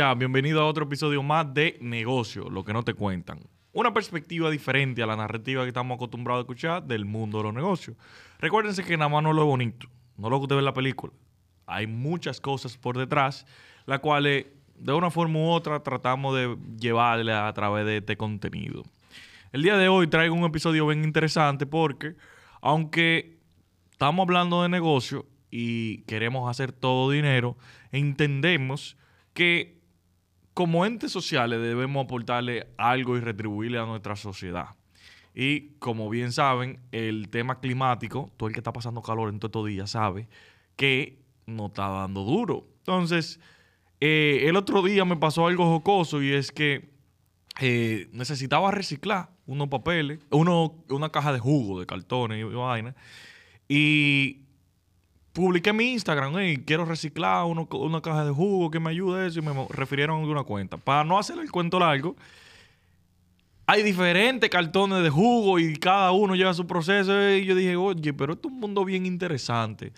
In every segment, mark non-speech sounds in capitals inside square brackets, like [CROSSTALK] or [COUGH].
Bienvenido a otro episodio más de Negocio, lo que no te cuentan. Una perspectiva diferente a la narrativa que estamos acostumbrados a escuchar del mundo de los negocios. Recuérdense que nada más no lo bonito, no lo que usted ve en la película. Hay muchas cosas por detrás, las cuales de una forma u otra tratamos de llevarle a través de este contenido. El día de hoy traigo un episodio bien interesante porque, aunque estamos hablando de negocio y queremos hacer todo dinero, entendemos que como entes sociales debemos aportarle algo y retribuirle a nuestra sociedad. Y como bien saben, el tema climático, todo el que está pasando calor en todos estos días sabe que no está dando duro. Entonces, eh, el otro día me pasó algo jocoso y es que eh, necesitaba reciclar unos papeles, uno, una caja de jugo, de cartones y vaina. Y publiqué mi Instagram, hey, quiero reciclar una caja de jugo que me ayude eso y me refirieron a alguna cuenta. Para no hacer el cuento largo, hay diferentes cartones de jugo y cada uno lleva su proceso. Y yo dije, oye, pero esto es un mundo bien interesante.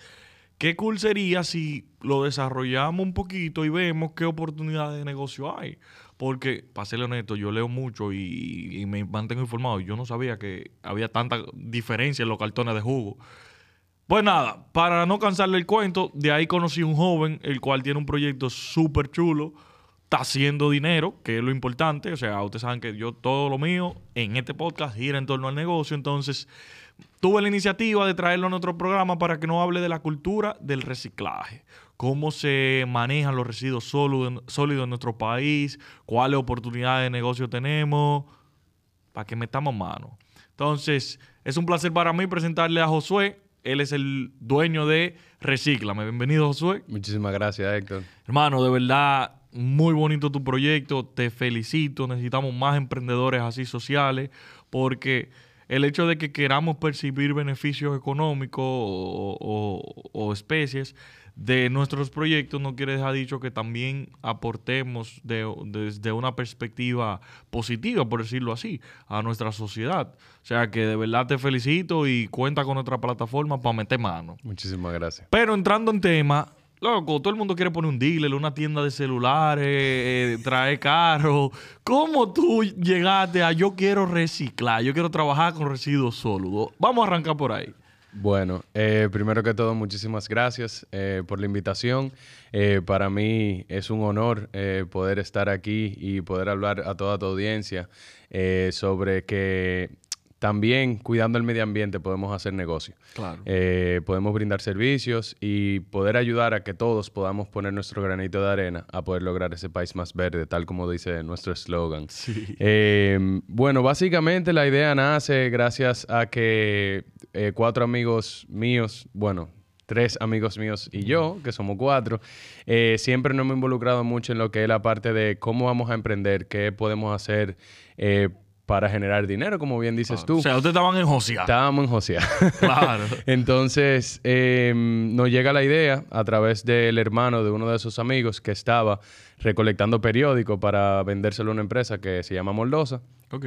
Qué cool sería si lo desarrollamos un poquito y vemos qué oportunidades de negocio hay. Porque, para serle honesto, yo leo mucho y, me mantengo informado. Yo no sabía que había tanta diferencia en los cartones de jugo. Pues nada, para no cansarle el cuento, de ahí conocí un joven, el cual tiene un proyecto súper chulo, está haciendo dinero, que es lo importante. O sea, ustedes saben que yo todo lo mío en este podcast gira en torno al negocio. Entonces, tuve la iniciativa de traerlo a nuestro programa para que nos hable de la cultura del reciclaje, cómo se manejan los residuos sólidos en nuestro país, cuáles oportunidades de negocio tenemos, para que metamos mano. Entonces, es un placer para mí presentarle a Josué. Él es el dueño de Reciclame. Bienvenido, Josué. Muchísimas gracias, Héctor. Hermano, de verdad, muy bonito tu proyecto. Te felicito. Necesitamos más emprendedores así sociales porque el hecho de que queramos percibir beneficios económicos o, especies de nuestros proyectos no quiere dejar dicho que también aportemos desde una perspectiva positiva, por decirlo así, a nuestra sociedad. O sea que de verdad te felicito y cuenta con nuestra plataforma para meter mano. Muchísimas gracias. Pero entrando en tema, Loco, todo el mundo quiere poner un dealer, una tienda de celulares, eh, traer carros. ¿Cómo tú llegaste a yo quiero reciclar, yo quiero trabajar con residuos sólidos? Vamos a arrancar por ahí. Bueno, eh, primero que todo, muchísimas gracias eh, por la invitación. para mí es un honor poder estar aquí y poder hablar a toda tu audiencia sobre que también cuidando el medio ambiente podemos hacer negocio. Claro. Eh, podemos brindar servicios y poder ayudar a que todos podamos poner nuestro granito de arena a poder lograr ese país más verde, tal como dice nuestro eslogan. Sí. Eh, bueno, básicamente la idea nace gracias a que eh, cuatro amigos míos, bueno, tres amigos míos y yo, que somos cuatro, siempre nos hemos involucrado mucho en lo que es la parte de cómo vamos a emprender, qué podemos hacer para generar dinero, como bien dices tú. O sea, ustedes estaban en Josea. Estábamos en Josea. [LAUGHS] Claro. [LAUGHS] Entonces, em, nos llega la idea a través del hermano de uno de sus amigos que estaba recolectando periódico para vendérselo a una empresa que se llama Moldosa. Ok.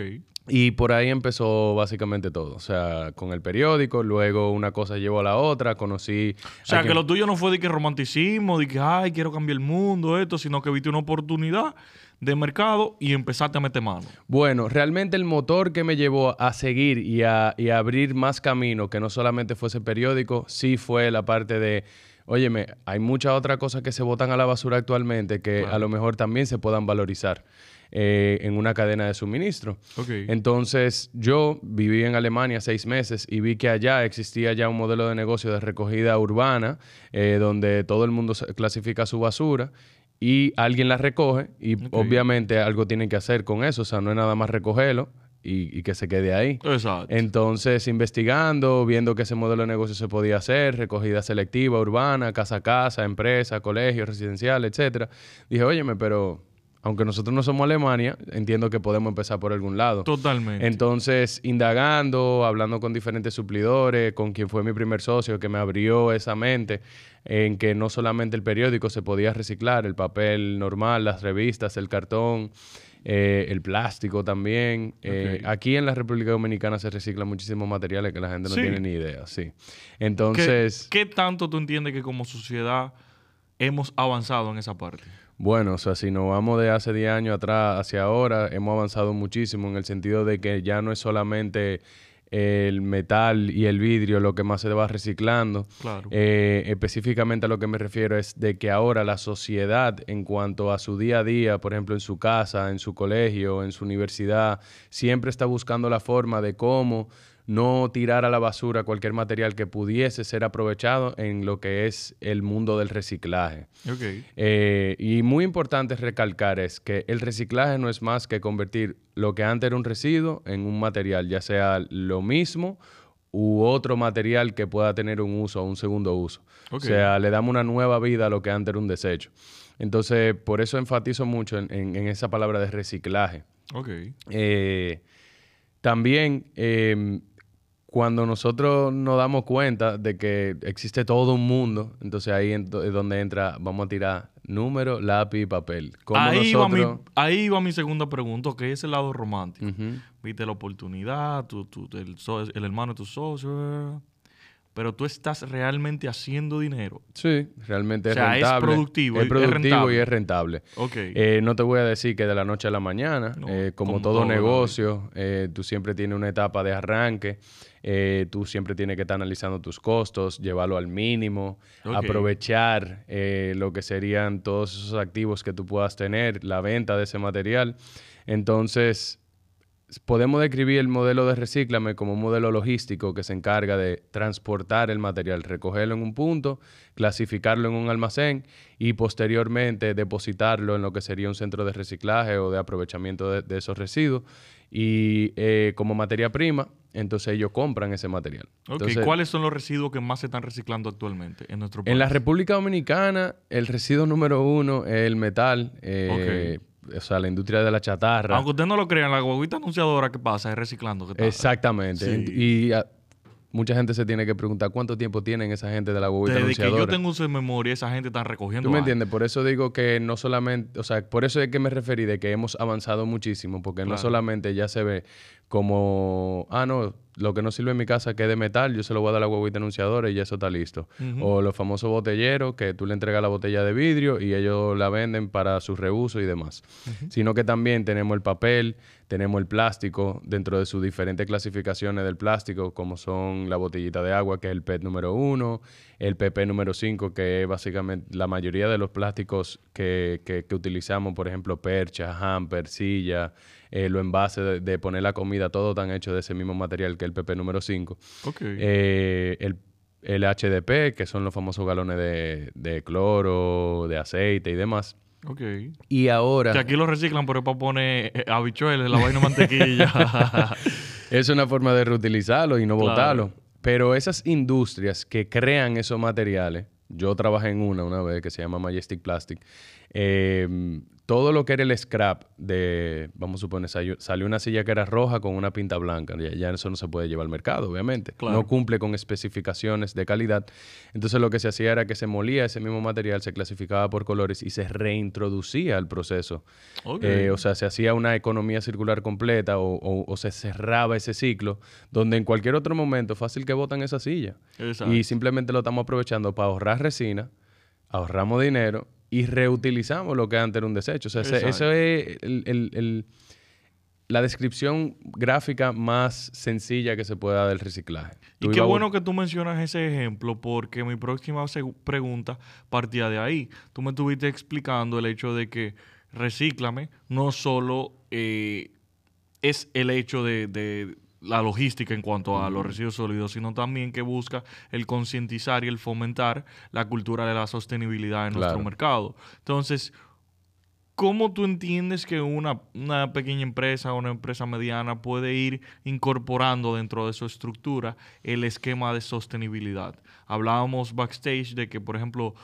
Y por ahí empezó básicamente todo. O sea, con el periódico, luego una cosa llevó a la otra, conocí... O sea, que lo tuyo no fue de que romanticismo, de que, ay, quiero cambiar el mundo, esto, sino que viste una oportunidad de mercado y empezaste a meter mano? Bueno, realmente el motor que me llevó a seguir y a, abrir más camino, que no solamente fuese periódico, sí fue la parte de, óyeme, hay muchas otras cosas que se botan a la basura actualmente que a lo mejor también se puedan valorizar. Eh, en una cadena de suministro. Entonces, yo viví en Alemania seis meses y vi que allá existía ya un modelo de negocio de recogida urbana, eh, donde todo el mundo clasifica su basura y alguien la recoge y obviamente algo tiene que hacer con eso, o sea, no es nada más recogerlo y, que se quede ahí. Exacto. Entonces, investigando, viendo que ese modelo de negocio se podía hacer, recogida selectiva, urbana, casa a casa, empresa, colegio, residencial, etcétera, dije, óyeme, pero aunque nosotros no somos Alemania, entiendo que podemos empezar por algún lado. Totalmente. Entonces, indagando, hablando con diferentes suplidores, con quien fue mi primer socio, que me abrió esa mente en que no solamente el periódico se podía reciclar, el papel normal, las revistas, el cartón, eh, el plástico también. Eh, aquí en la República Dominicana se reciclan muchísimos materiales que la gente no tiene ni idea, sí. Entonces... ¿Qué tanto tú entiendes que como sociedad hemos avanzado en esa parte? Bueno, o sea, si nos vamos de hace 10 años atrás hacia ahora, hemos avanzado muchísimo en el sentido de que ya no es solamente el metal y el vidrio lo que más se va reciclando. Claro. Eh, específicamente a lo que me refiero es de que ahora la sociedad en cuanto a su día a día, por ejemplo en su casa, en su colegio, en su universidad, siempre está buscando la forma de cómo no tirar a la basura cualquier material que pudiese ser aprovechado en lo que es el mundo del reciclaje. Eh, y muy importante recalcar es que el reciclaje no es más que convertir lo que antes era un residuo en un material, ya sea lo mismo u otro material que pueda tener un uso o un segundo uso. O sea, le damos una nueva vida a lo que antes era un desecho. Entonces, por eso enfatizo mucho en, en- en esa palabra de reciclaje. Eh, también, eh, cuando nosotros nos damos cuenta de que existe todo un mundo, entonces ahí es donde entra, vamos a tirar número, lápiz y papel. ¿Cómo Ahí, va mi, nosotros... ahí va mi segunda pregunta, que es el lado romántico. Viste la oportunidad, tu, tu- el, el hermano de tu socio, pero tú estás realmente haciendo dinero. Sí, realmente O es sea, es rentable. productivo, Es es productivo rentable. y es rentable. Eh, no te voy a decir que de la noche a la mañana, No, eh, como, como todo, negocio, eh, tú siempre tienes una etapa de arranque, eh, tú siempre tienes que estar analizando tus costos, llevarlo al mínimo, aprovechar eh, lo que serían todos esos activos que tú puedas tener, la venta de ese material. Entonces, podemos describir el modelo de Recíclame como un modelo logístico que se encarga de transportar el material, recogerlo en un punto, clasificarlo en un almacén y posteriormente depositarlo en lo que sería un centro de reciclaje o de aprovechamiento de, de esos residuos. Y eh, como materia prima, entonces ellos compran ese material. Ok, Entonces, ¿cuáles son los residuos que más se están reciclando actualmente en nuestro país? en la República Dominicana, el residuo número uno es el metal, eh, o sea, la industria de la chatarra. Aunque usted no lo crea, la guaguita anunciadora que pasa es reciclando. que Exactamente. Sí. Y ah, mucha gente se tiene que preguntar cuánto tiempo tienen esa gente de la bobita Desde que yo tengo uso de memoria, esa gente está recogiendo. ¿Tú me entiendes? Por eso digo que no solamente, o sea, por eso es que me referí de que hemos avanzado muchísimo, porque no solamente ya se ve como, ah, no, lo que no sirve en mi casa que es de metal, yo se lo voy a dar a la huevita anunciadora y ya eso está listo. O los famosos botelleros que tú le entregas la botella de vidrio y ellos la venden para su reuso y demás. Sino que también tenemos el papel, tenemos el plástico dentro de sus diferentes clasificaciones del plástico, como son la botellita de agua, que es el PET número uno, el PP número 5, que es básicamente la mayoría de los plásticos que, que- que utilizamos, por ejemplo, percha, hamper, silla, eh, los envases de, de poner la comida, todo tan hecho de ese mismo material que el PP número 5. Ok. Eh, el, el HDP, que son los famosos galones de, de cloro, de aceite y demás. ok. Y ahora Que aquí lo reciclan, pero para poner eh, habichuelas, la vaina mantequilla. [LAUGHS] es una forma de reutilizarlo y no Claro. botarlo. Pero esas industrias que crean esos materiales, yo trabajé en una una vez que se llama Majestic Plastic, eh, todo lo que era el scrap de, vamos a suponer, salió, una silla que era roja con una pinta blanca, ya, ya eso no se puede llevar al mercado, obviamente. Claro. No cumple con especificaciones de calidad. Entonces lo que se hacía era que se molía ese mismo material, se clasificaba por colores y se reintroducía al proceso. Eh, o sea, se hacía una economía circular completa o, o- o se cerraba ese ciclo, donde en cualquier otro momento fácil que botan esa silla. Exacto. Y simplemente lo estamos aprovechando para ahorrar resina, ahorramos dinero y reutilizamos lo que antes era un desecho. O sea, ese- eso es el- el- el- la descripción gráfica más sencilla que se puede dar del reciclaje. Y qué a- bueno que tú mencionas ese ejemplo, porque mi próxima pregunta partía de ahí. Tú me estuviste explicando el hecho de que Recíclame no solo eh, es el hecho de, de la logística en cuanto a los residuos sólidos, sino también que busca el concientizar y el fomentar la cultura de la sostenibilidad en nuestro mercado. Entonces, ¿Cómo tú entiendes que una, una pequeña empresa o una empresa mediana puede ir incorporando dentro de su estructura el esquema de sostenibilidad? Hablábamos backstage de que, por ejemplo,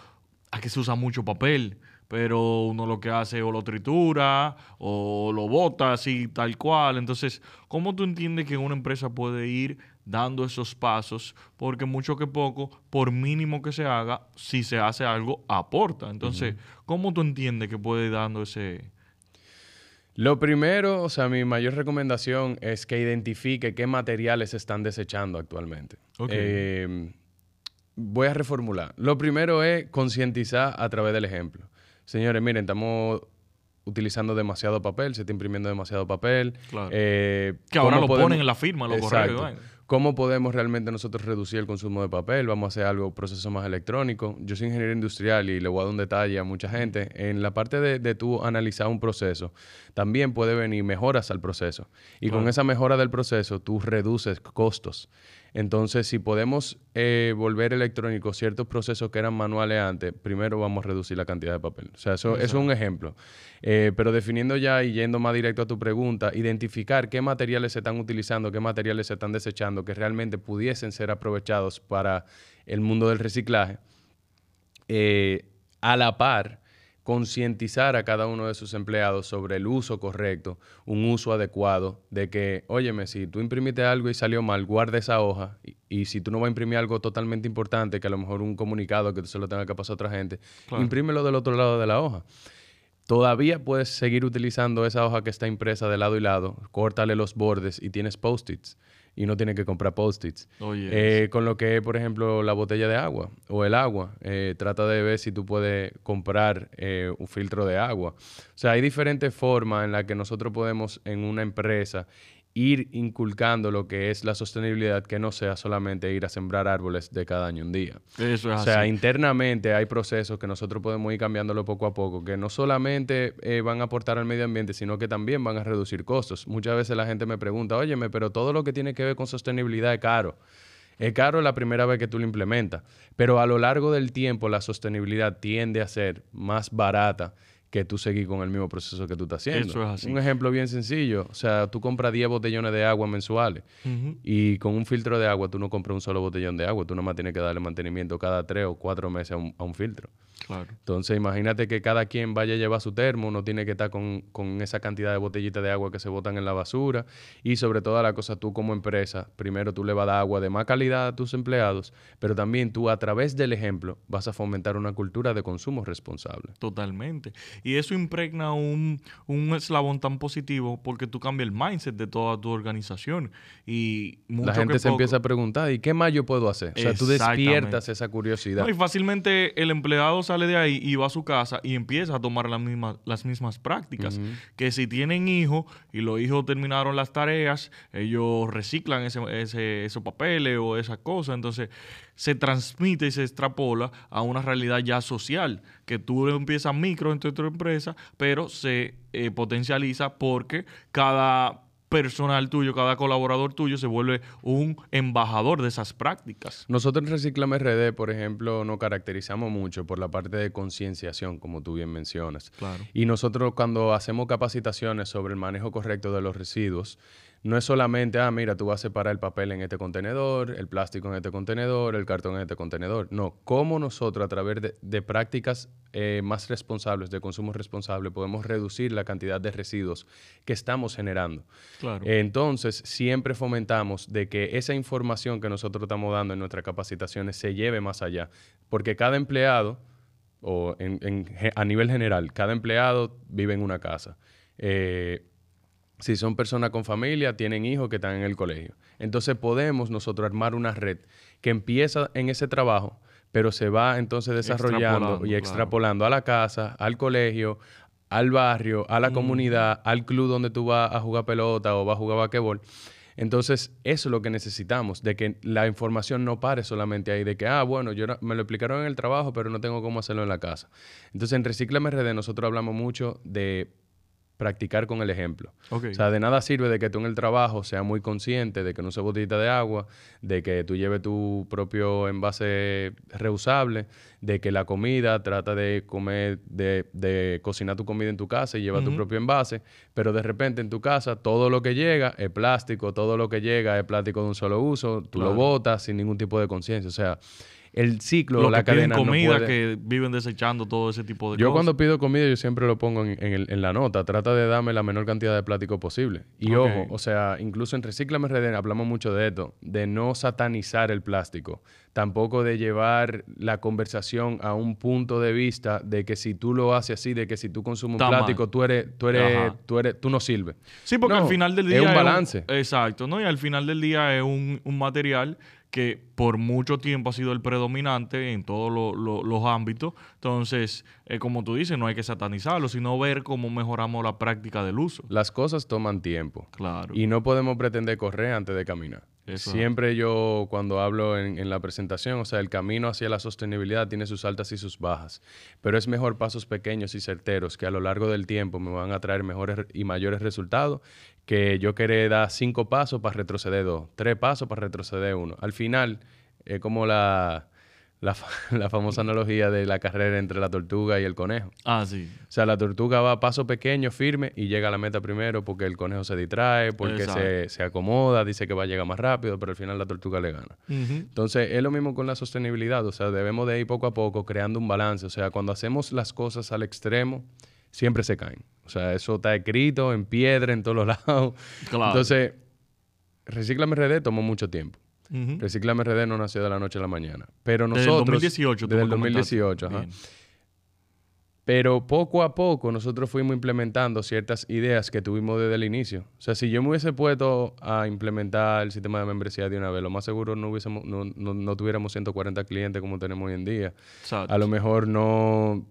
aquí se usa mucho papel, pero uno lo que hace o lo tritura o lo bota así tal cual. Entonces, ¿cómo tú entiendes que una empresa puede ir dando esos pasos? Porque mucho que poco, por mínimo que se haga, si se hace algo, aporta. Entonces, ¿cómo tú entiendes que puede ir dando ese... Lo primero, o sea, mi mayor recomendación es que identifique qué materiales se están desechando actualmente. Ok. Eh, voy a reformular. Lo primero es concientizar a través del ejemplo. Señores, miren, estamos utilizando demasiado papel, se está imprimiendo demasiado papel. Claro. Eh, Que ahora ¿cómo lo podemos- ponen en la firma, Exacto. correos. ¿Cómo podemos realmente nosotros reducir el consumo de papel? Vamos a hacer algo, proceso más electrónico. Yo soy ingeniero industrial y le voy a dar un detalle a mucha gente. En la parte de, de tú analizar un proceso, también puede venir mejoras al proceso. Y con esa mejora del proceso, tú reduces costos. Entonces, si podemos eh, volver electrónico ciertos procesos que eran manuales antes, primero vamos a reducir la cantidad de papel. O sea, eso, eso es un ejemplo. Eh, pero definiendo ya y yendo más directo a tu pregunta, identificar qué materiales se están utilizando, qué materiales se están desechando, que realmente pudiesen ser aprovechados para el mundo del reciclaje, eh, a la par, concientizar a cada uno de sus empleados sobre el uso correcto, un uso adecuado, de que, óyeme, si tú imprimiste algo y salió mal, guarda esa hoja, y, y si tú no vas a imprimir algo totalmente importante, que a lo mejor un comunicado que tú se lo tenga que pasar a otra gente, Claro. imprímelo del otro lado de la hoja. Todavía puedes seguir utilizando esa hoja que está impresa de lado y lado, córtale los bordes y tienes post-its y no tienes que comprar post-its. Oye, Eh, con lo que es, por ejemplo, la botella de agua o el agua. Eh, trata de ver si tú puedes comprar eh, un filtro de agua. O sea, hay diferentes formas en las que nosotros podemos en una empresa ir inculcando lo que es la sostenibilidad, que no sea solamente ir a sembrar árboles de cada año un día. eso es O sea, así. internamente hay procesos que nosotros podemos ir cambiándolo poco a poco, que no solamente eh, van a aportar al medio ambiente, sino que también van a reducir costos. Muchas veces la gente me pregunta, óyeme, pero todo lo que tiene que ver con sostenibilidad es caro. Es caro la primera vez que tú lo implementas, pero a lo largo del tiempo la sostenibilidad tiende a ser más barata que tú seguir con el mismo proceso que tú estás haciendo. Eso es así. Un ejemplo bien sencillo, o sea, tú compras 10 botellones de agua mensuales y con un filtro de agua tú no compras un solo botellón de agua, tú nomás tienes que darle mantenimiento cada tres o cuatro meses a un, a un filtro. Claro. Entonces imagínate que cada quien vaya a llevar su termo, no tiene que estar con, con esa cantidad de botellitas de agua que se botan en la basura y sobre toda la cosa tú como empresa, primero tú le vas a dar agua de más calidad a tus empleados, pero también tú a través del ejemplo vas a fomentar una cultura de consumo responsable. Totalmente. Y eso impregna un, un eslabón tan positivo porque tú cambias el mindset de toda tu organización. Y mucho la gente que se poco- empieza a preguntar, ¿y qué más yo puedo hacer? O sea, tú despiertas esa curiosidad. No, y fácilmente el empleado sale de ahí y va a su casa y empieza a tomar las mismas, las mismas prácticas. Que si tienen hijos y los hijos terminaron las tareas, ellos reciclan ese, ese- esos papeles o esas cosas. Entonces se transmite y se extrapola a una realidad ya social, que tú empiezas micro entre tu empresa, pero se eh, potencializa porque cada personal tuyo, cada colaborador tuyo se vuelve un embajador de esas prácticas. Nosotros en Reciclame RD, por ejemplo, nos caracterizamos mucho por la parte de concienciación, como tú bien mencionas. Claro. Y nosotros cuando hacemos capacitaciones sobre el manejo correcto de los residuos, no es solamente, ah, mira, tú vas a separar el papel en este contenedor, el plástico en este contenedor, el cartón en este contenedor. No, cómo nosotros a través de, de prácticas eh, más responsables, de consumo responsable, podemos reducir la cantidad de residuos que estamos generando. Claro. Entonces, siempre fomentamos de que esa información que nosotros estamos dando en nuestras capacitaciones se lleve más allá, porque cada empleado, o en- a nivel general, cada empleado vive en una casa. Eh, si son personas con familia, tienen hijos que están en el colegio. Entonces podemos nosotros armar una red que empieza en ese trabajo, pero se va entonces desarrollando Extrapolando, y claro. extrapolando a la casa, al colegio, al barrio, a la comunidad, al club donde tú vas a jugar pelota o vas a jugar basquetbol. Entonces, eso es lo que necesitamos, de que la información no pare solamente ahí, de que, ah, bueno, yo me lo explicaron en el trabajo, pero no tengo cómo hacerlo en la casa. Entonces, en Reciclame RD nosotros hablamos mucho de practicar con el ejemplo. O sea, de nada sirve de que tú en el trabajo seas muy consciente de que no se botellita de agua, de que tú lleves tu propio envase reusable, de que la comida trata de comer, de, de cocinar tu comida en tu casa y lleva tu propio envase, pero de repente en tu casa todo lo que llega es plástico, todo lo que llega es plástico de un solo uso, tú lo botas sin ningún tipo de conciencia. O sea, el ciclo, Los la que piden cadena no comida, puede- que viven desechando todo ese tipo de yo cosas. cuando pido comida yo siempre lo pongo en, en el- en la nota. Trata de darme la menor cantidad de plástico posible. Y ojo, o sea, incluso en Reciclame RD hablamos mucho de esto, de no satanizar el plástico. Tampoco de llevar la conversación a un punto de vista de que si tú lo haces así, de que si tú consumes Está un mal. plástico, tú eres, tú eres, tú eres, tú no sirves. Sí, porque No, al final del es día. un balance. exacto, ¿no? Y al final del día es un, un material que por mucho tiempo ha sido el predominante en todos lo- lo- los ámbitos. Entonces, eh, como tú dices, no hay que satanizarlo, sino ver cómo mejoramos la práctica del uso. Las cosas toman tiempo. Claro. Y no podemos pretender correr antes de caminar. Eso es. Siempre yo, cuando hablo en, en la presentación, o sea, el camino hacia la sostenibilidad tiene sus altas y sus bajas, pero es mejor pasos pequeños y certeros que a lo largo del tiempo me van a traer mejores y mayores resultados que yo querer dar cinco pasos para retroceder dos, tres pasos para retroceder uno. Al final, es como la, la, fa- [LAUGHS] la famosa analogía de la carrera entre la tortuga y el conejo. Ah, sí. O sea, la tortuga va a paso pequeño, firme, y llega a la meta primero porque el conejo se distrae, porque se, se acomoda, dice que va a llegar más rápido, pero al final la tortuga le gana. Entonces, es lo mismo con la sostenibilidad. O sea, debemos de ir poco a poco creando un balance. O sea, cuando hacemos las cosas al extremo, siempre se caen. O sea, eso está escrito en piedra en todos los [LAUGHS] lados. Claro. Entonces, Reciclame RD tomó mucho tiempo. Ujú. Reciclame RD no nació de la noche a la mañana. Pero Desde el nosotros... 2018. tú Desde el comentaste. 2018, ajá. Pero poco a poco nosotros fuimos implementando ciertas ideas que tuvimos desde el inicio. O sea, si yo me hubiese puesto a implementar el sistema de membresía de una vez, lo más seguro no, hubiésemos, no, no, no tuviéramos 140 clientes como tenemos hoy en día. Exacto. A lo mejor no,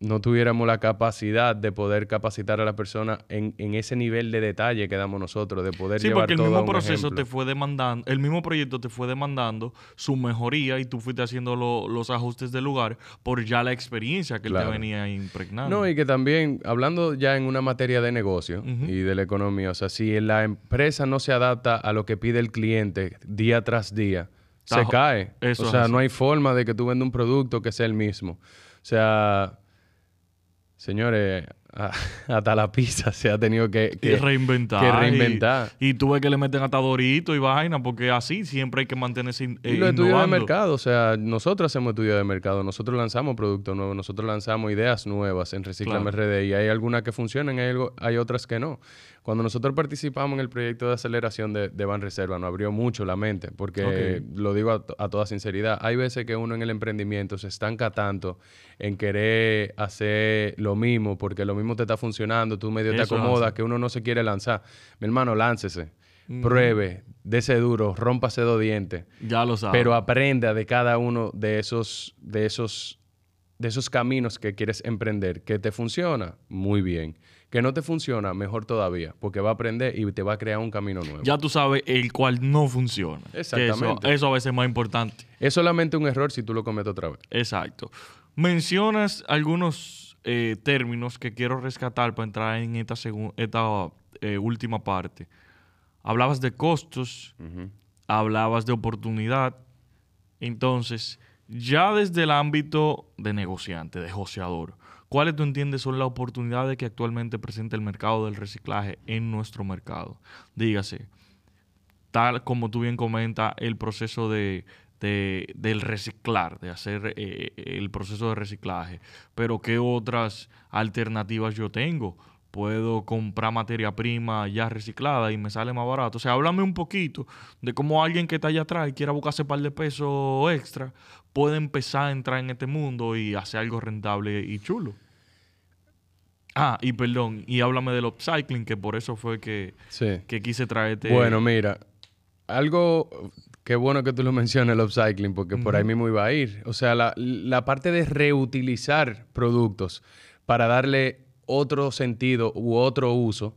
no tuviéramos la capacidad de poder capacitar a la persona en, en ese nivel de detalle que damos nosotros, de poder Sí, llevar porque el todo a mismo un proceso ejemplo. te fue demandando, el mismo proyecto te fue demandando su mejoría y tú fuiste haciendo lo- los ajustes del lugar por ya la experiencia que él te venía impregnando. No, y que también, hablando ya en una materia de negocio y de la economía, o sea, si la empresa no se adapta a lo que pide el cliente día tras día, se cae. Eso o sea, no hay forma de que tú vendas un producto que sea el mismo. O sea, señores, a- [LAUGHS] hasta la pizza se ha tenido que, reinventar. que y- reinventar. Y, tú ves que le meten hasta Dorito y vaina, porque así siempre hay que mantenerse in- Y eh, los estudios de mercado, o sea, nosotros hacemos estudios de mercado, nosotros lanzamos productos nuevos, nosotros lanzamos ideas nuevas en Reciclame Claro. RD y hay algunas que funcionan, hay, algo- hay otras que no. Cuando nosotros participamos en el proyecto de aceleración de, de Ban Reserva, nos abrió mucho la mente, porque lo digo a, to- a toda sinceridad, hay veces que uno en el emprendimiento se estanca tanto en querer hacer lo mismo, porque lo mismo te está funcionando, tú medio te Eso acomodas, que uno no se quiere lanzar. Mi hermano, láncese, pruebe, dese duro, rómpase dos dientes. Ya lo sabes. Pero aprenda de cada uno de esos, de esos, de esos caminos que quieres emprender. Que te funciona, muy bien. Que no te funciona, mejor todavía, porque va a aprender y te va a crear un camino nuevo. ya tú sabes el cual no funciona. Exactamente. Eso, eso a veces es más importante. Es solamente un error si tú lo cometes otra vez. Exacto. Mencionas algunos eh, términos que quiero rescatar para entrar en esta, esta eh, última parte. Hablabas de costos, hablabas de oportunidad. Entonces, ya desde el ámbito de negociante, de joseador, ¿cuáles tú entiendes son las oportunidades que actualmente presenta el mercado del reciclaje en nuestro mercado? Dígase, tal como tú bien comentas, el proceso de, de- del reciclar, de hacer eh, el proceso de reciclaje. Pero ¿qué otras alternativas yo tengo? Puedo comprar materia prima ya reciclada y me sale más barato. O sea, háblame un poquito de cómo alguien que está allá atrás y quiera buscarse un par de pesos extra puede empezar a entrar en este mundo y hacer algo rentable y chulo. Ah, y perdón, y háblame del upcycling, que por eso fue que, Sí. que quise traerte. Bueno, mira, algo que bueno que tú lo mencionas, el upcycling, porque por ahí mismo iba a ir. O sea, la, la parte de reutilizar productos para darle otro sentido u otro uso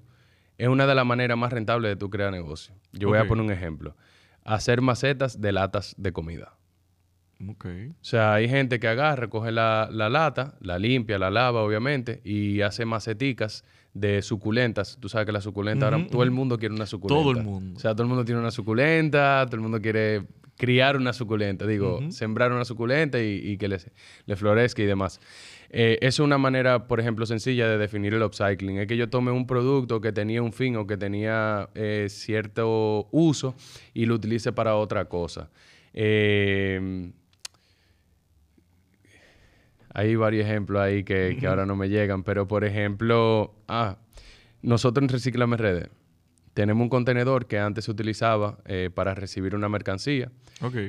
es una de las maneras más rentables de tu crear negocio. Yo voy a poner un ejemplo. Hacer macetas de latas de comida. Ok. O sea, hay gente que agarra, coge la, la lata, la limpia, la lava, obviamente, y hace maceticas de suculentas. Tú sabes que las suculentas, ahora todo el mundo quiere una suculenta. Todo el mundo. O sea, todo el mundo tiene una suculenta, todo el mundo quiere criar una suculenta, digo, sembrar una suculenta y, y que le, le florezca y demás. Eh, es una manera, por ejemplo, sencilla de definir el upcycling. Es que yo tome un producto que tenía un fin o que tenía eh, cierto uso y lo utilice para otra cosa. Eh, hay varios ejemplos ahí que, que ahora no me llegan, pero por ejemplo, ah, nosotros en Reciclame RD tenemos un contenedor que antes se utilizaba eh, para recibir una mercancía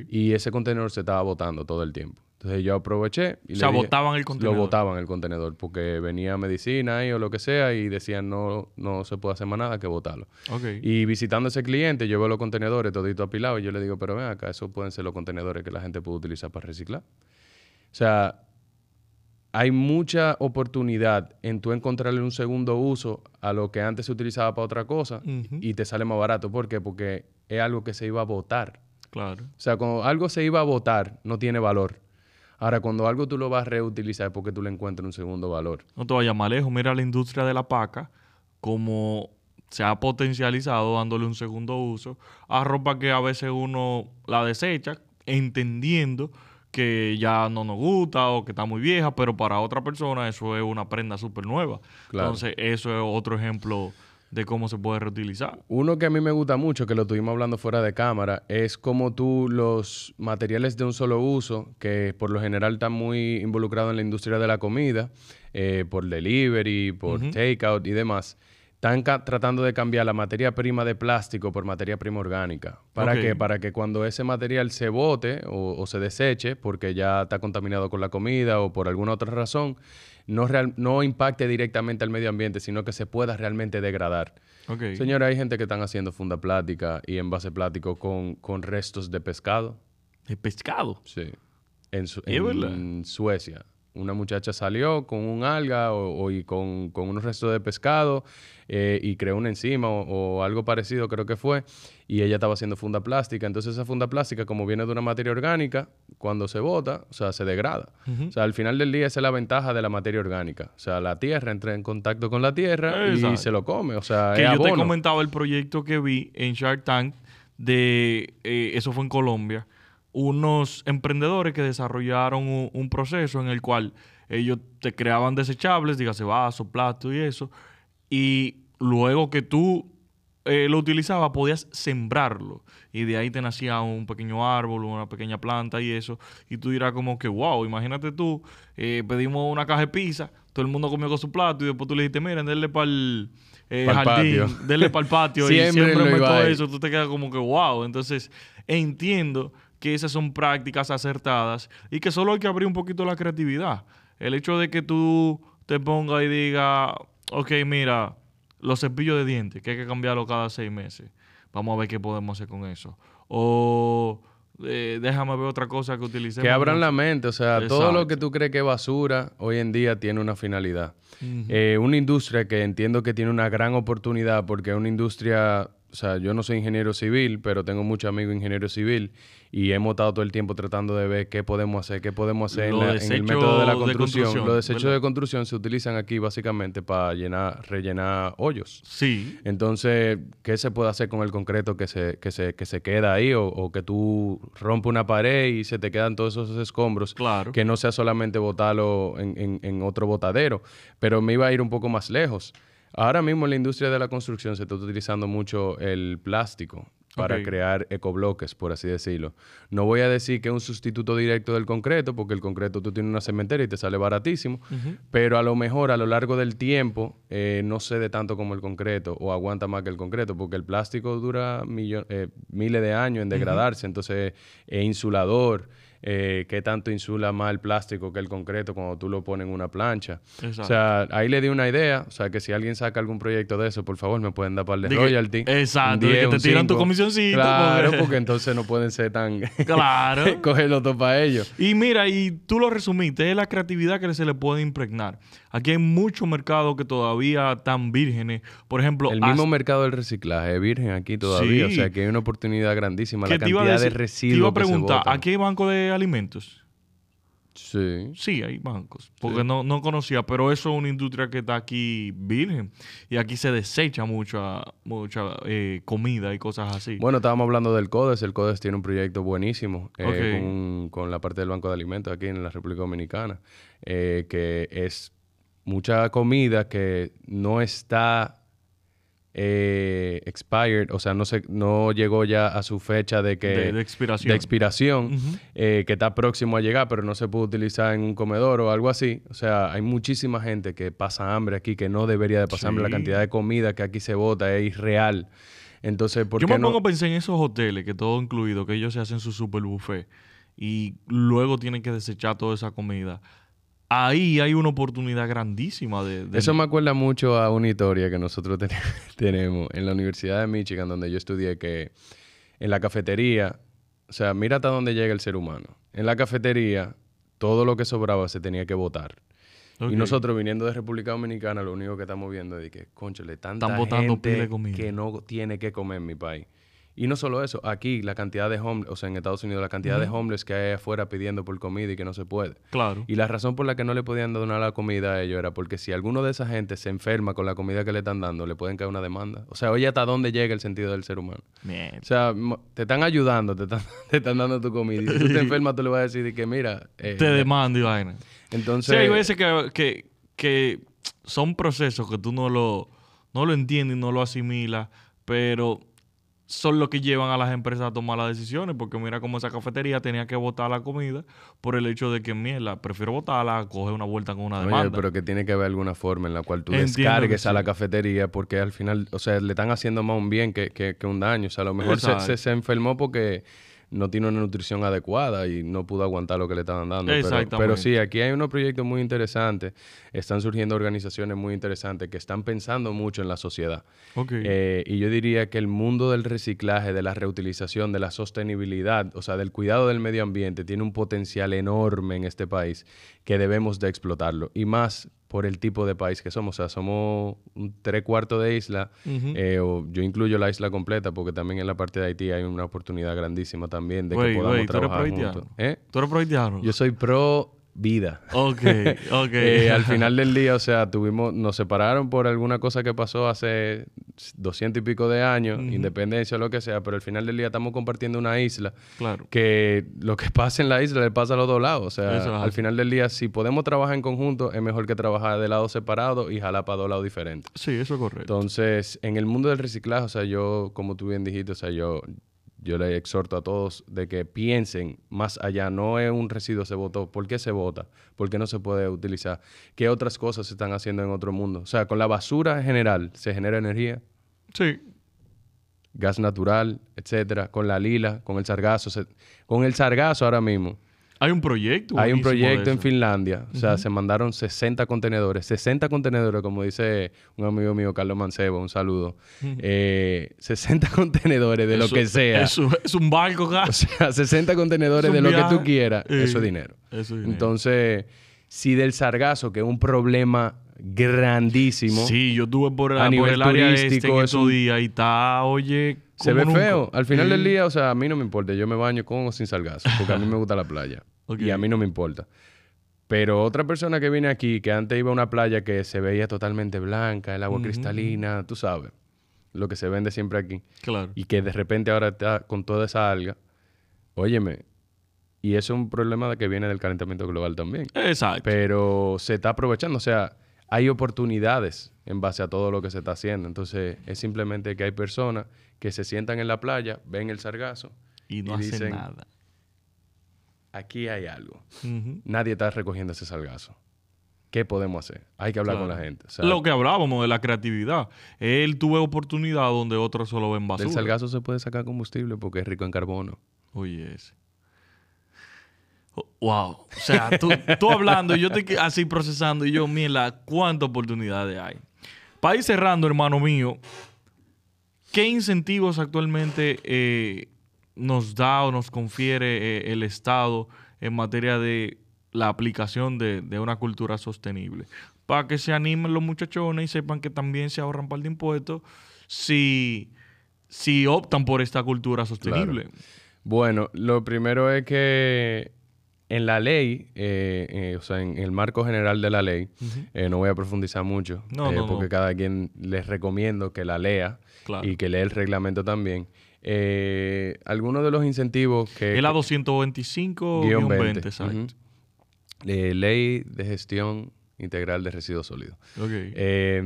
y ese contenedor se estaba botando todo el tiempo. Entonces yo aproveché y O sea, le dije- botaban el contenedor. Lo botaban el contenedor porque venía medicina ahí o lo que sea y decían no, no se puede hacer más nada que botarlo. Ok. Y visitando a ese cliente, yo veo los contenedores todito apilados y yo le digo, pero ven acá, esos pueden ser los contenedores que la gente puede utilizar para reciclar. O sea, hay mucha oportunidad en tú encontrarle un segundo uso a lo que antes se utilizaba para otra cosa y te sale más barato. ¿Por qué? Porque es algo que se iba a botar. Claro. O sea, cuando algo se iba a botar, no tiene valor. Ahora, cuando algo tú lo vas a reutilizar es porque tú le encuentras un segundo valor. No te vayas más lejos. Mira la industria de la paca, como se ha potencializado dándole un segundo uso a ropa que a veces uno la desecha, entendiendo que ya no nos gusta o que está muy vieja, pero para otra persona eso es una prenda súper nueva. Claro. Entonces, eso es otro ejemplo de cómo se puede reutilizar. Uno que a mí me gusta mucho, que lo estuvimos hablando fuera de cámara, es como tú los materiales de un solo uso, que por lo general están muy involucrados en la industria de la comida, eh, por delivery, por takeout y demás, están tratando de cambiar la materia prima de plástico por materia prima orgánica. ¿Para Ok. qué? Para que cuando ese material se bote o, o se deseche, porque ya está contaminado con la comida o por alguna otra razón, no, real- no impacte directamente al medio ambiente, sino que se pueda realmente degradar. Ok. Señora, hay gente que están haciendo funda plástica y envase plástico con, con restos de pescado. De pescado. Sí. En, Su- ¿Es en Suecia. Una muchacha salió con un alga o, o y con, con unos restos de pescado eh, y creó una enzima o, o algo parecido, creo que fue. Y ella estaba haciendo funda plástica. Entonces, esa funda plástica, como viene de una materia orgánica, cuando se bota, o sea, se degrada. O sea, al final del día, esa es la ventaja de la materia orgánica. O sea, la tierra entra en contacto con la tierra y se lo come. O sea, que es yo te comentaba el proyecto que vi en Shark Tank de eh, eso fue en Colombia unos emprendedores que desarrollaron un, un proceso en el cual ellos te creaban desechables, dígase vaso, plato y eso, y luego que tú eh, lo utilizabas podías sembrarlo y de ahí te nacía un pequeño árbol, una pequeña planta y eso, y tú dirás como que wow, imagínate tú, eh, pedimos una caja de pizza, todo el mundo comió con su plato y después tú le dijiste, miren, denle para el Pa'l jardín, patio. denle para el patio [LAUGHS] y siempre y meto bye. eso, tú te quedas como que wow. Entonces, entiendo que esas son prácticas acertadas y que solo hay que abrir un poquito la creatividad. El hecho de que tú te pongas y digas, ok, mira, los cepillos de dientes, que hay que cambiarlo cada seis meses. Vamos a ver qué podemos hacer con eso. O eh, déjame ver otra cosa que utilicemos. Que abran la mente, o sea, todo lo que tú crees que es basura, hoy en día tiene una finalidad. Eh, una industria que entiendo que tiene una gran oportunidad porque es una industria, o sea, yo no soy ingeniero civil, pero tengo muchos amigos ingenieros civil y hemos estado todo el tiempo tratando de ver qué podemos hacer, qué podemos hacer en, la- en el método de la de construcción. construcción, Los desechos ¿verdad? de construcción se utilizan aquí básicamente para llenar, rellenar hoyos. Sí, Entonces, ¿qué se puede hacer con el concreto que se, que se, que se queda ahí? O, o que tú rompes una pared y se te quedan todos esos escombros. Claro. Que no sea solamente botarlo en, en- en otro botadero. Pero me iba a ir un poco más lejos. Ahora mismo en la industria de la construcción se está utilizando mucho el plástico para crear ecobloques, por así decirlo. No voy a decir que es un sustituto directo del concreto, porque el concreto tú tienes una cementeria y te sale baratísimo, pero a lo mejor a lo largo del tiempo eh, no cede tanto como el concreto o aguanta más que el concreto, porque el plástico dura eh, miles de años en degradarse, entonces es insulador. Eh, ¿Qué tanto insula más el plástico que el concreto cuando tú lo pones en una plancha? Exacto. O sea, ahí le di una idea. O sea, que si alguien saca algún proyecto de eso, por favor, me pueden dar par de De que- royalty. exacto, Un de que 10, te tiran tu 5. comisioncito, Claro, porque- porque entonces no pueden ser tan... [LAUGHS] claro. [LAUGHS] Cogerlo todo para ellos. Y mira, y tú lo resumiste, es la creatividad que se le puede impregnar. Aquí hay muchos mercados que todavía están vírgenes. Por ejemplo, El mismo mercado del reciclaje es virgen aquí todavía. Sí. O sea, que hay una oportunidad grandísima. que La cantidad de residuos Te iba a que se preguntar, botan. ¿aquí hay banco de alimentos? Sí. Sí, hay bancos. Porque no, no conocía, pero eso es una industria que está aquí virgen. Y aquí se desecha mucha, mucha eh, comida y cosas así. Bueno, estábamos hablando del CODES. El CODES tiene un proyecto buenísimo eh, con, con la parte del Banco de Alimentos aquí en la República Dominicana, eh, que es mucha comida que no está eh, expired, o sea, no, se, no llegó ya a su fecha de que... de, de expiración. de expiración, eh, que está próximo a llegar, pero no se puede utilizar en un comedor o algo así. O sea, hay muchísima gente que pasa hambre aquí, que no debería de pasar hambre. La cantidad de comida que aquí se bota es irreal. Entonces, ¿por Yo qué me no? pongo a pensar en esos hoteles que todo incluido, que ellos se hacen su super buffet. y luego tienen que desechar toda esa comida. Ahí hay una oportunidad grandísima de... de- Eso me acuerda mucho a una historia que nosotros ten- [LAUGHS] tenemos en la Universidad de Michigan, donde yo estudié, que en la cafetería, o sea, mira hasta dónde llega el ser humano. En la cafetería, todo lo que sobraba se tenía que botar. Ok. Y nosotros viniendo de República Dominicana, lo único que estamos viendo es que, conchale, tanta Están gente que no tiene que comer en mi país. Y no solo eso, aquí la cantidad de homeless, o sea, en Estados Unidos, la cantidad de homeless que hay afuera pidiendo por comida y que no se puede. Claro. Y la razón por la que no le podían donar la comida a ellos era porque si alguno de esa gente se enferma con la comida que le están dando, le pueden caer una demanda. O sea, oye hasta dónde llega el sentido del ser humano. Mierda. O sea, te están ayudando, te están, [LAUGHS] te están dando tu comida. Y si tú te [LAUGHS] enfermas, tú le vas a decir de que, mira, eh, Te demando y vaina. entonces... Sí, hay veces que, que, que son procesos que tú no lo, no lo entiendes y no lo asimilas, pero son los que llevan a las empresas a tomar las decisiones, porque mira cómo esa cafetería tenía que botar la comida por el hecho de que, mierda, prefiero botarla, coge una vuelta con una Oye, demanda. pero que tiene que haber alguna forma en la cual tú Entiendo descargues a la cafetería porque al final, o sea, le están haciendo más un bien que, que- que un daño. O sea, a lo mejor se- se enfermó porque no tiene una nutrición adecuada y no pudo aguantar lo que le estaban dando. Pero, Exactamente. pero sí, aquí hay unos proyectos muy interesantes. Están surgiendo organizaciones muy interesantes que están pensando mucho en la sociedad. Eh, y yo diría que el mundo del reciclaje, de la reutilización, de la sostenibilidad, o sea, del cuidado del medio ambiente, tiene un potencial enorme en este país que debemos de explotarlo. Y más por el tipo de país que somos. O sea, somos un tres cuartos de isla. Eh, o yo incluyo la isla completa porque también en la parte de Haití hay una oportunidad grandísima también de que podamos ¿tú eres trabajar pro juntos. haitiano? ¿Eh? ¿Tú eres pro haitiano? Yo soy pro vida. Ok, [LAUGHS] ok. Eh, al final del día, o sea, tuvimos, nos separaron por alguna cosa que pasó hace doscientos y pico de años, independencia o lo que sea, pero al final del día estamos compartiendo una isla Claro. que lo que pasa en la isla le pasa a los dos lados. O sea, Eso al final del día, si podemos trabajar en conjunto, es mejor que trabajar de lado separado y jalar para dos lados diferentes. Sí, eso es correcto. Entonces, en el mundo del reciclaje, o sea, yo, como tú bien dijiste, o sea, yo, yo le exhorto a todos de que piensen más allá. No es un residuo se botó. ¿Por qué se bota? ¿Por qué no se puede utilizar? ¿Qué otras cosas se están haciendo en otro mundo? O sea, con la basura en general se genera energía, Sí. gas natural, etcétera. Con la lila, con el sargazo. se- Con el sargazo ahora mismo. Hay un proyecto. Hay un proyecto en. Finlandia, o sea, se mandaron 60 contenedores, 60 contenedores, como dice un amigo mío, Carlos Mancebo, un saludo. Eh, 60 [LAUGHS] contenedores de lo que sea. Eso, es un barco, [LAUGHS] O gas. sea, 60 contenedores Es de lo que tú quieras, Eh, eso es dinero. Eso es dinero. Entonces, si del sargazo, que es un problema grandísimo, Sí, yo estuve por, A por nivel área este turístico, en es esos un- días y está, oye, se ve nunca. feo. Al final del día, o sea, a mí no me importa, yo me baño con o sin sargazo, porque a mí me gusta la playa. Y a mí no me importa. Pero otra persona que viene aquí, que antes iba a una playa que se veía totalmente blanca, el agua cristalina, tú sabes, lo que se vende siempre aquí, Claro. y que de repente ahora está con toda esa alga, óyeme, y eso es un problema de que viene del calentamiento global también. Exacto. Pero se está aprovechando, o sea, hay oportunidades en base a todo lo que se está haciendo. Entonces, es simplemente que hay personas que se sientan en la playa, ven el sargazo, y no y hacen dicen- nada. Aquí hay algo. Nadie está recogiendo ese sargazo. ¿Qué podemos hacer? Hay que hablar con la gente. O sea, Lo que hablábamos de la creatividad. Él tuvo oportunidad donde otros solo ven basura. del sargazo se puede sacar combustible porque es rico en carbono. Oye, ese. Oh, Wow. O sea, tú, tú hablando y yo estoy que- así procesando y yo, mira, cuántas oportunidades hay. Para ir cerrando, hermano mío, ¿qué incentivos actualmente eh, nos da o nos confiere eh, el Estado en materia de la aplicación de, de una cultura sostenible? Para que se animen los muchachones y sepan que también se ahorran par de impuestos si, si optan por esta cultura sostenible. Bueno, lo primero es que en la ley, eh, eh, o sea, en el marco general de la ley, eh, no voy a profundizar mucho, No, no, porque no. cada quien les recomiendo que la lea Claro. y que lea el reglamento también. Eh, algunos de los incentivos que... Es la 225 guion 20, 20, exacto. ujú. Eh, ley de gestión integral de residuos sólidos. Eh,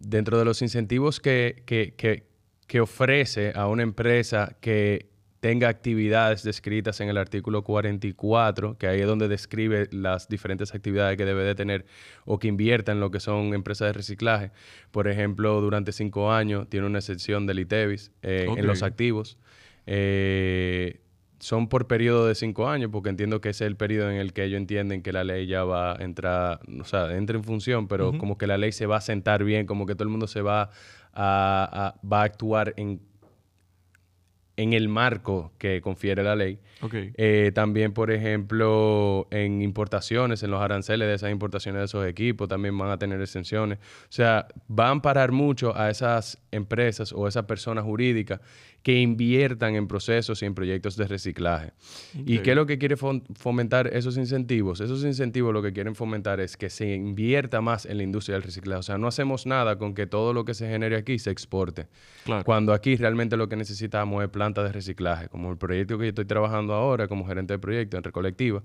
dentro de los incentivos que, que- que- que ofrece a una empresa que tenga actividades descritas en el artículo 44, que ahí es donde describe las diferentes actividades que debe de tener o que invierta en lo que son empresas de reciclaje. Por ejemplo, durante cinco años tiene una excepción del ITEVIS eh, en los activos. Eh, son por periodo de cinco años, porque entiendo que ese es el periodo en el que ellos entienden que la ley ya va a entrar, o sea, entra en función, pero como que la ley se va a sentar bien, como que todo el mundo se va a, va a actuar en en el marco que confiere la ley. Eh, también, por ejemplo, en importaciones, en los aranceles de esas importaciones de esos equipos, también van a tener exenciones. O sea, van a parar mucho a esas empresas o esas personas jurídicas que inviertan en procesos y en proyectos de reciclaje. ¿Y qué es lo que quiere fomentar esos incentivos? Esos incentivos lo que quieren fomentar es que se invierta más en la industria del reciclaje. O sea, no hacemos nada con que todo lo que se genere aquí se exporte. Cuando aquí realmente lo que necesitamos es planta de reciclaje, como el proyecto que yo estoy trabajando ahora como gerente de proyecto en Recolectiva,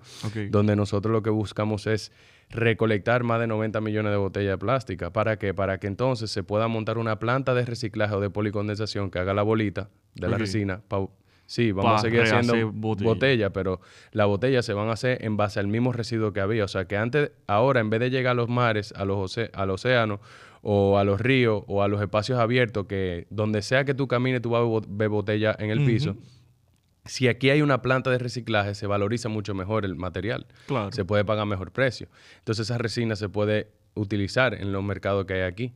donde nosotros lo que buscamos es recolectar más de 90 millones de botellas de plástica. ¿Para qué? Para que entonces se pueda montar una planta de reciclaje o de policondensación que haga la bolita de la resina. sí, vamos a seguir haciendo botella. pero las botellas se van a hacer en base al mismo residuo que había. O sea que antes, ahora, en vez de llegar a los mares, a los al océano o a los ríos o a los espacios abiertos, que donde sea que tú camines, tú vas a ver botella en el piso si aquí hay una planta de reciclaje, se valoriza mucho mejor el material. Claro. Se puede pagar mejor precio. Entonces esa resina se puede utilizar en los mercados que hay aquí.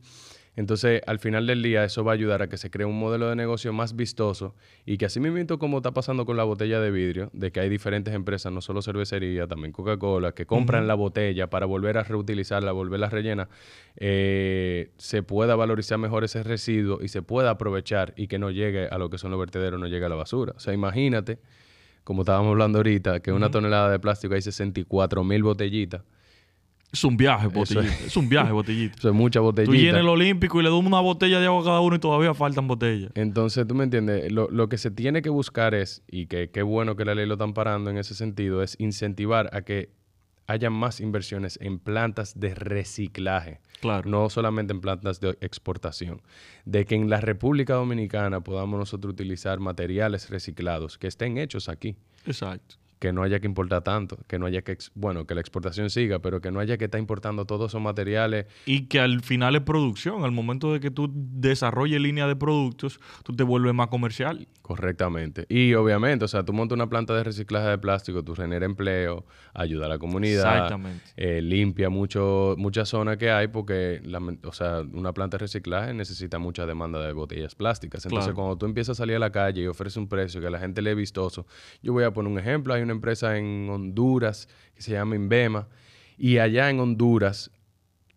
Entonces, al final del día, eso va a ayudar a que se cree un modelo de negocio más vistoso y que así mismo como está pasando con la botella de vidrio, de que hay diferentes empresas, no solo cervecería, también Coca-Cola, que compran la botella para volver a reutilizarla, volverla a rellenar, eh, se pueda valorizar mejor ese residuo y se pueda aprovechar y que no llegue a lo que son los vertederos, no llegue a la basura. O sea, imagínate, como estábamos hablando ahorita, que una tonelada de plástico hay 64 mil botellitas es un viaje, botellita. Es. un viaje, botellita. Eso es mucha botellita. Tú llenas el Olímpico y le das una botella de agua a cada uno y todavía faltan botellas. Entonces, tú me entiendes, lo, lo, que se tiene que buscar es, y que qué bueno que la ley lo están parando en ese sentido, es incentivar a que haya más inversiones en plantas de reciclaje. Claro. No solamente en plantas de exportación. De que en la República Dominicana podamos nosotros utilizar materiales reciclados que estén hechos aquí. Exacto que no haya que importar tanto, que no haya que, bueno, que la exportación siga, pero que no haya que estar importando todos esos materiales. Y que al final es producción, al momento de que tú desarrolles línea de productos, tú te vuelves más comercial. Correctamente. Y obviamente, o sea, tú montas una planta de reciclaje de plástico, tú generas empleo, ayuda a la comunidad, Exactamente. Eh, limpia mucho, mucha zona que hay, porque, o sea, una planta de reciclaje necesita mucha demanda de botellas plásticas. Entonces, cuando tú empiezas a salir a la calle y ofreces un precio que a la gente le es vistoso, yo voy a poner un ejemplo, hay una empresa en Honduras que se llama Inbema, y allá en Honduras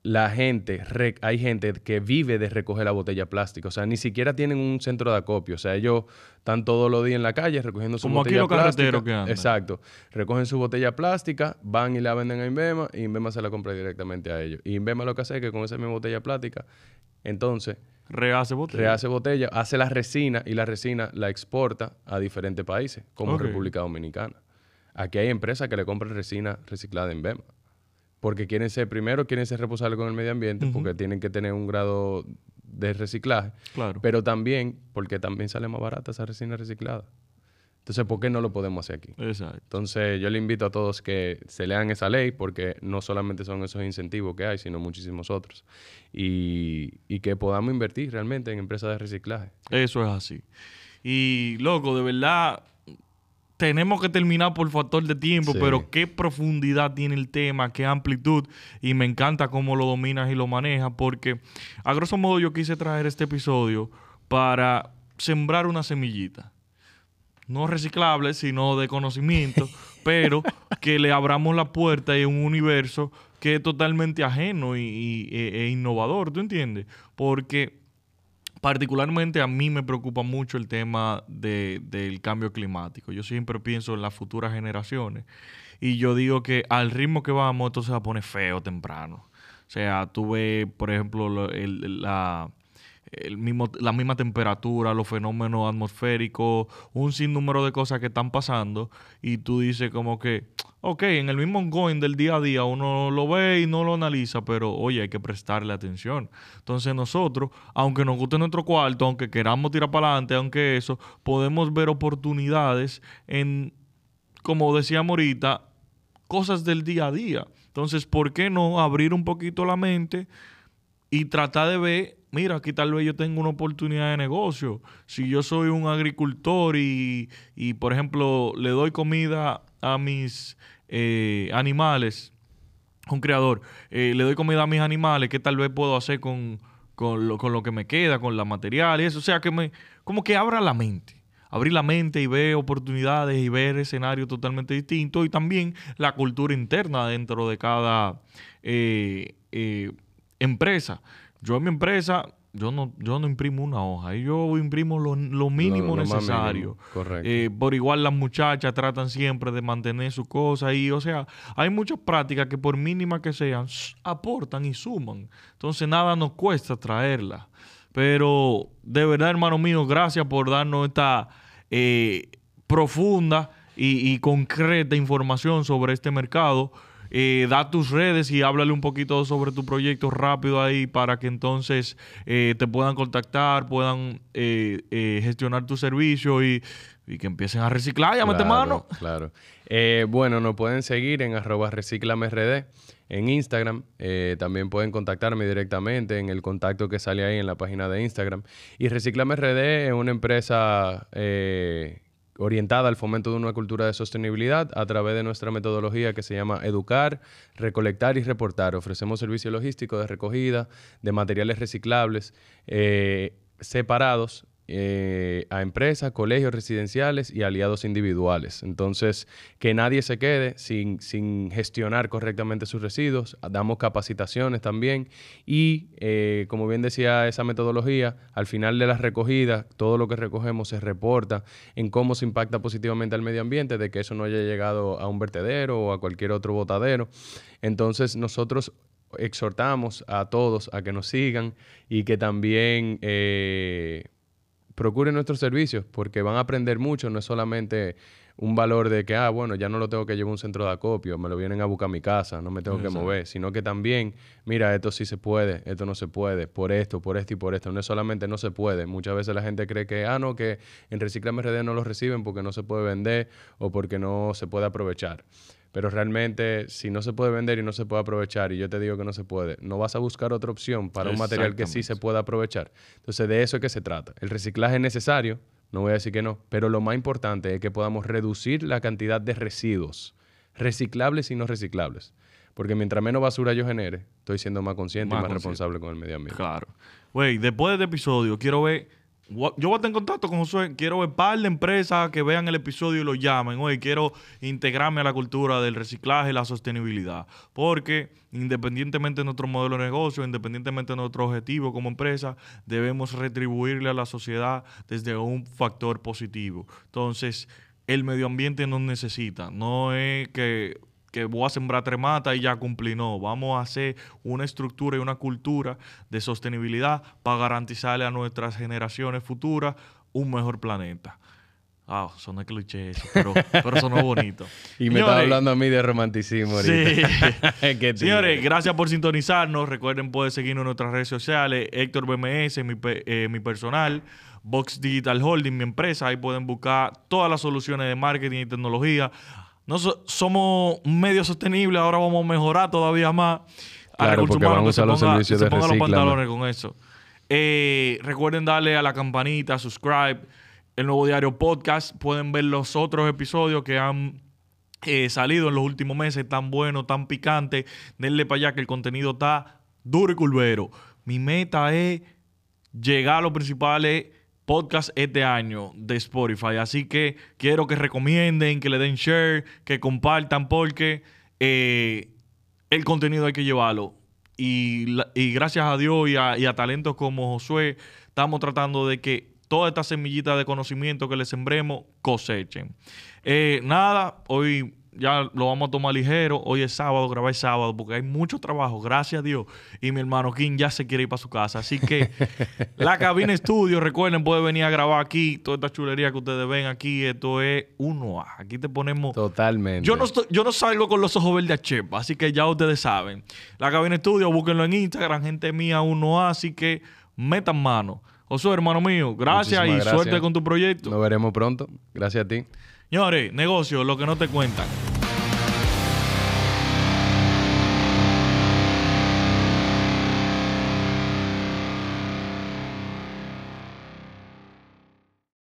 la gente, hay gente que vive de recoger la botella plástica, o sea, ni siquiera tienen un centro de acopio, o sea, ellos están todos los días en la calle recogiendo su Como botella aquí los plástica. Que andan. Exacto, recogen su botella plástica, van y la venden a Inbema y Inbema se la compra directamente a ellos. Y Inbema lo que hace es que con esa misma botella plástica, entonces Rehace botella. Rehace botella, hace la resina y la resina la exporta a diferentes países, como República Dominicana. Aquí hay empresas que le compran resina reciclada en BEMA. Porque quieren ser, primero, quieren ser responsables con el medio ambiente, porque tienen que tener un grado de reciclaje. Claro. Pero también, porque también sale más barata esa resina reciclada. Entonces, ¿por qué no lo podemos hacer aquí? Exacto. Entonces, yo le invito a todos que se lean esa ley, porque no solamente son esos incentivos que hay, sino muchísimos otros. Y, y que podamos invertir realmente en empresas de reciclaje. Eso es así. Y, loco, de verdad, tenemos que terminar por factor de tiempo, pero qué profundidad tiene el tema, qué amplitud, y me encanta cómo lo dominas y lo manejas, porque a grosso modo yo quise traer este episodio para sembrar una semillita. No reciclable, sino de conocimiento, [LAUGHS] pero que le abramos la puerta en un universo que es totalmente ajeno y, e, e innovador, ¿tú entiendes? Porque particularmente a mí me preocupa mucho el tema del cambio climático. Yo siempre pienso en las futuras generaciones y yo digo que al ritmo que vamos esto se va a poner feo temprano. O sea, tú ves, por ejemplo, la, el mismo, la misma temperatura, los fenómenos atmosféricos, un sinnúmero de cosas que están pasando y tú dices como que, ok, en el mismo ongoing del día a día uno lo ve y no lo analiza, pero oye, hay que prestarle atención. Entonces nosotros, aunque nos guste nuestro cuarto, aunque queramos tirar para adelante, aunque eso, podemos ver oportunidades en, como decíamos ahorita, cosas del día a día. Entonces, ¿por qué no abrir un poquito la mente y tratar de ver mira, aquí tal vez yo tengo una oportunidad de negocio. Si yo soy un agricultor y, y por ejemplo, le doy comida a mis eh, animales, un creador, eh, le doy comida a mis animales, ¿qué tal vez puedo hacer con, con, lo, con lo que me queda, con la material y eso? O sea, que me, como que abra la mente abrir la mente y ver oportunidades y ver escenarios totalmente distintos y también la cultura interna dentro de cada eh, empresa. Yo en mi empresa, yo no, yo no imprimo una hoja, yo imprimo lo, mínimo necesario. Correcto. Eh, por igual las muchachas tratan siempre de mantener su cosa y, o sea, hay muchas prácticas que por mínima que sean, aportan y suman. Entonces nada nos cuesta traerlas. Pero de verdad, hermano mío, gracias por darnos esta eh, profunda y, concreta información sobre este mercado. Eh, da tus redes y háblale un poquito sobre tu proyecto rápido ahí para que entonces eh, te puedan contactar, puedan gestionar tu servicio y, que empiecen a reciclar. Llámate claro, mano. Claro. bueno, nos pueden seguir en arroba reciclamerd en Instagram. también pueden contactarme directamente en el contacto que sale ahí en la página de Instagram. Y Reciclame RD es una empresa eh, orientada al fomento de una cultura de sostenibilidad a través de nuestra metodología que se llama Educar, Recolectar y Reportar. Ofrecemos servicio logístico de recogida de materiales reciclables eh, separados eh, a empresas, colegios residenciales y aliados individuales. Entonces, que nadie se quede sin, sin gestionar correctamente sus residuos. Damos capacitaciones también y, eh, como bien decía esa metodología, al final de la recogida, todo lo que recogemos se reporta en cómo se impacta positivamente al medio ambiente, de que eso no haya llegado a un vertedero o a cualquier otro botadero. Entonces, nosotros exhortamos a todos a que nos sigan y que también eh, procuren nuestros servicios porque van a aprender mucho, no es solamente un valor de que, ah, bueno, ya no lo tengo que llevar a un centro de acopio, me lo vienen a buscar a mi casa, no me tengo que mover, sino que también, mira, esto sí se puede, esto no se puede, por esto, por esto y por esto. No es solamente no se puede. Muchas veces la gente cree que, ah, no, que en Reciclame RD no lo reciben porque no se puede vender o porque no se puede aprovechar. Pero realmente, si no se puede vender y no se puede aprovechar, y yo te digo que no se puede, no vas a buscar otra opción para un material que sí se pueda aprovechar. Entonces, de eso es que se trata. El reciclaje es necesario, no voy a decir que no, pero lo más importante es que podamos reducir la cantidad de residuos, reciclables y no reciclables. Porque mientras menos basura yo genere, estoy siendo más consciente y más responsable con el medio ambiente. Claro. Güey, después de este episodio, quiero ver yo voy a estar en contacto con Josué. Quiero ver par de empresas que vean el episodio y lo llamen. Oye, quiero integrarme a la cultura del reciclaje y la sostenibilidad. Porque independientemente de nuestro modelo de negocio, independientemente de nuestro objetivo como empresa, debemos retribuirle a la sociedad desde un factor positivo. Entonces, el medio ambiente nos necesita. No es que que voy a sembrar tremata y ya cumplí. No, vamos a hacer una estructura y una cultura de sostenibilidad para garantizarle a nuestras generaciones futuras un mejor planeta. Ah, sonó cliché eso, pero, pero sonó [LAUGHS] bonito. y me está hablando a mí de romanticismo ahorita. Sí. [LAUGHS] Señores, gracias por sintonizarnos. Recuerden, pueden seguirnos en nuestras redes sociales. Héctor BMS, mi, eh, mi personal. Box Digital Holding, mi empresa. Ahí pueden buscar todas las soluciones de marketing y tecnología no somos medio sostenible, ahora vamos a mejorar todavía más. Claro, porque a, los servicios de los pantalones con eso. Eh, recuerden darle a la campanita, subscribe. El nuevo diario podcast. Pueden ver los otros episodios que han eh, salido en los últimos meses, tan buenos, tan picantes. Denle para allá que el contenido está duro y curvero. Mi meta es llegar a los principales podcast este año de Spotify. Así que quiero que recomienden, que le den share, que compartan, porque eh, el contenido hay que llevarlo. Y, gracias a Dios y a, talentos como Josué, estamos tratando de que toda esta semillita de conocimiento que le sembremos cosechen. Eh, nada, hoy ya lo vamos a tomar ligero. Hoy es sábado, grabé sábado, porque hay mucho trabajo, gracias a Dios. Y mi hermano King ya se quiere ir para su casa. Así que [LAUGHS] la cabina estudio, recuerden, puede venir a grabar aquí. Toda esta chulería que ustedes ven aquí, esto es uno a Aquí te ponemos. Totalmente. Yo no, yo no salgo con los ojos verdes a Chepa, así que ya ustedes saben. La cabina estudio, búsquenlo en Instagram, gente mía, uno a Así que metan mano. Oso, hermano mío, gracias y suerte con tu proyecto. Nos veremos pronto. Gracias a ti. Señores, negocio, lo que no te cuentan.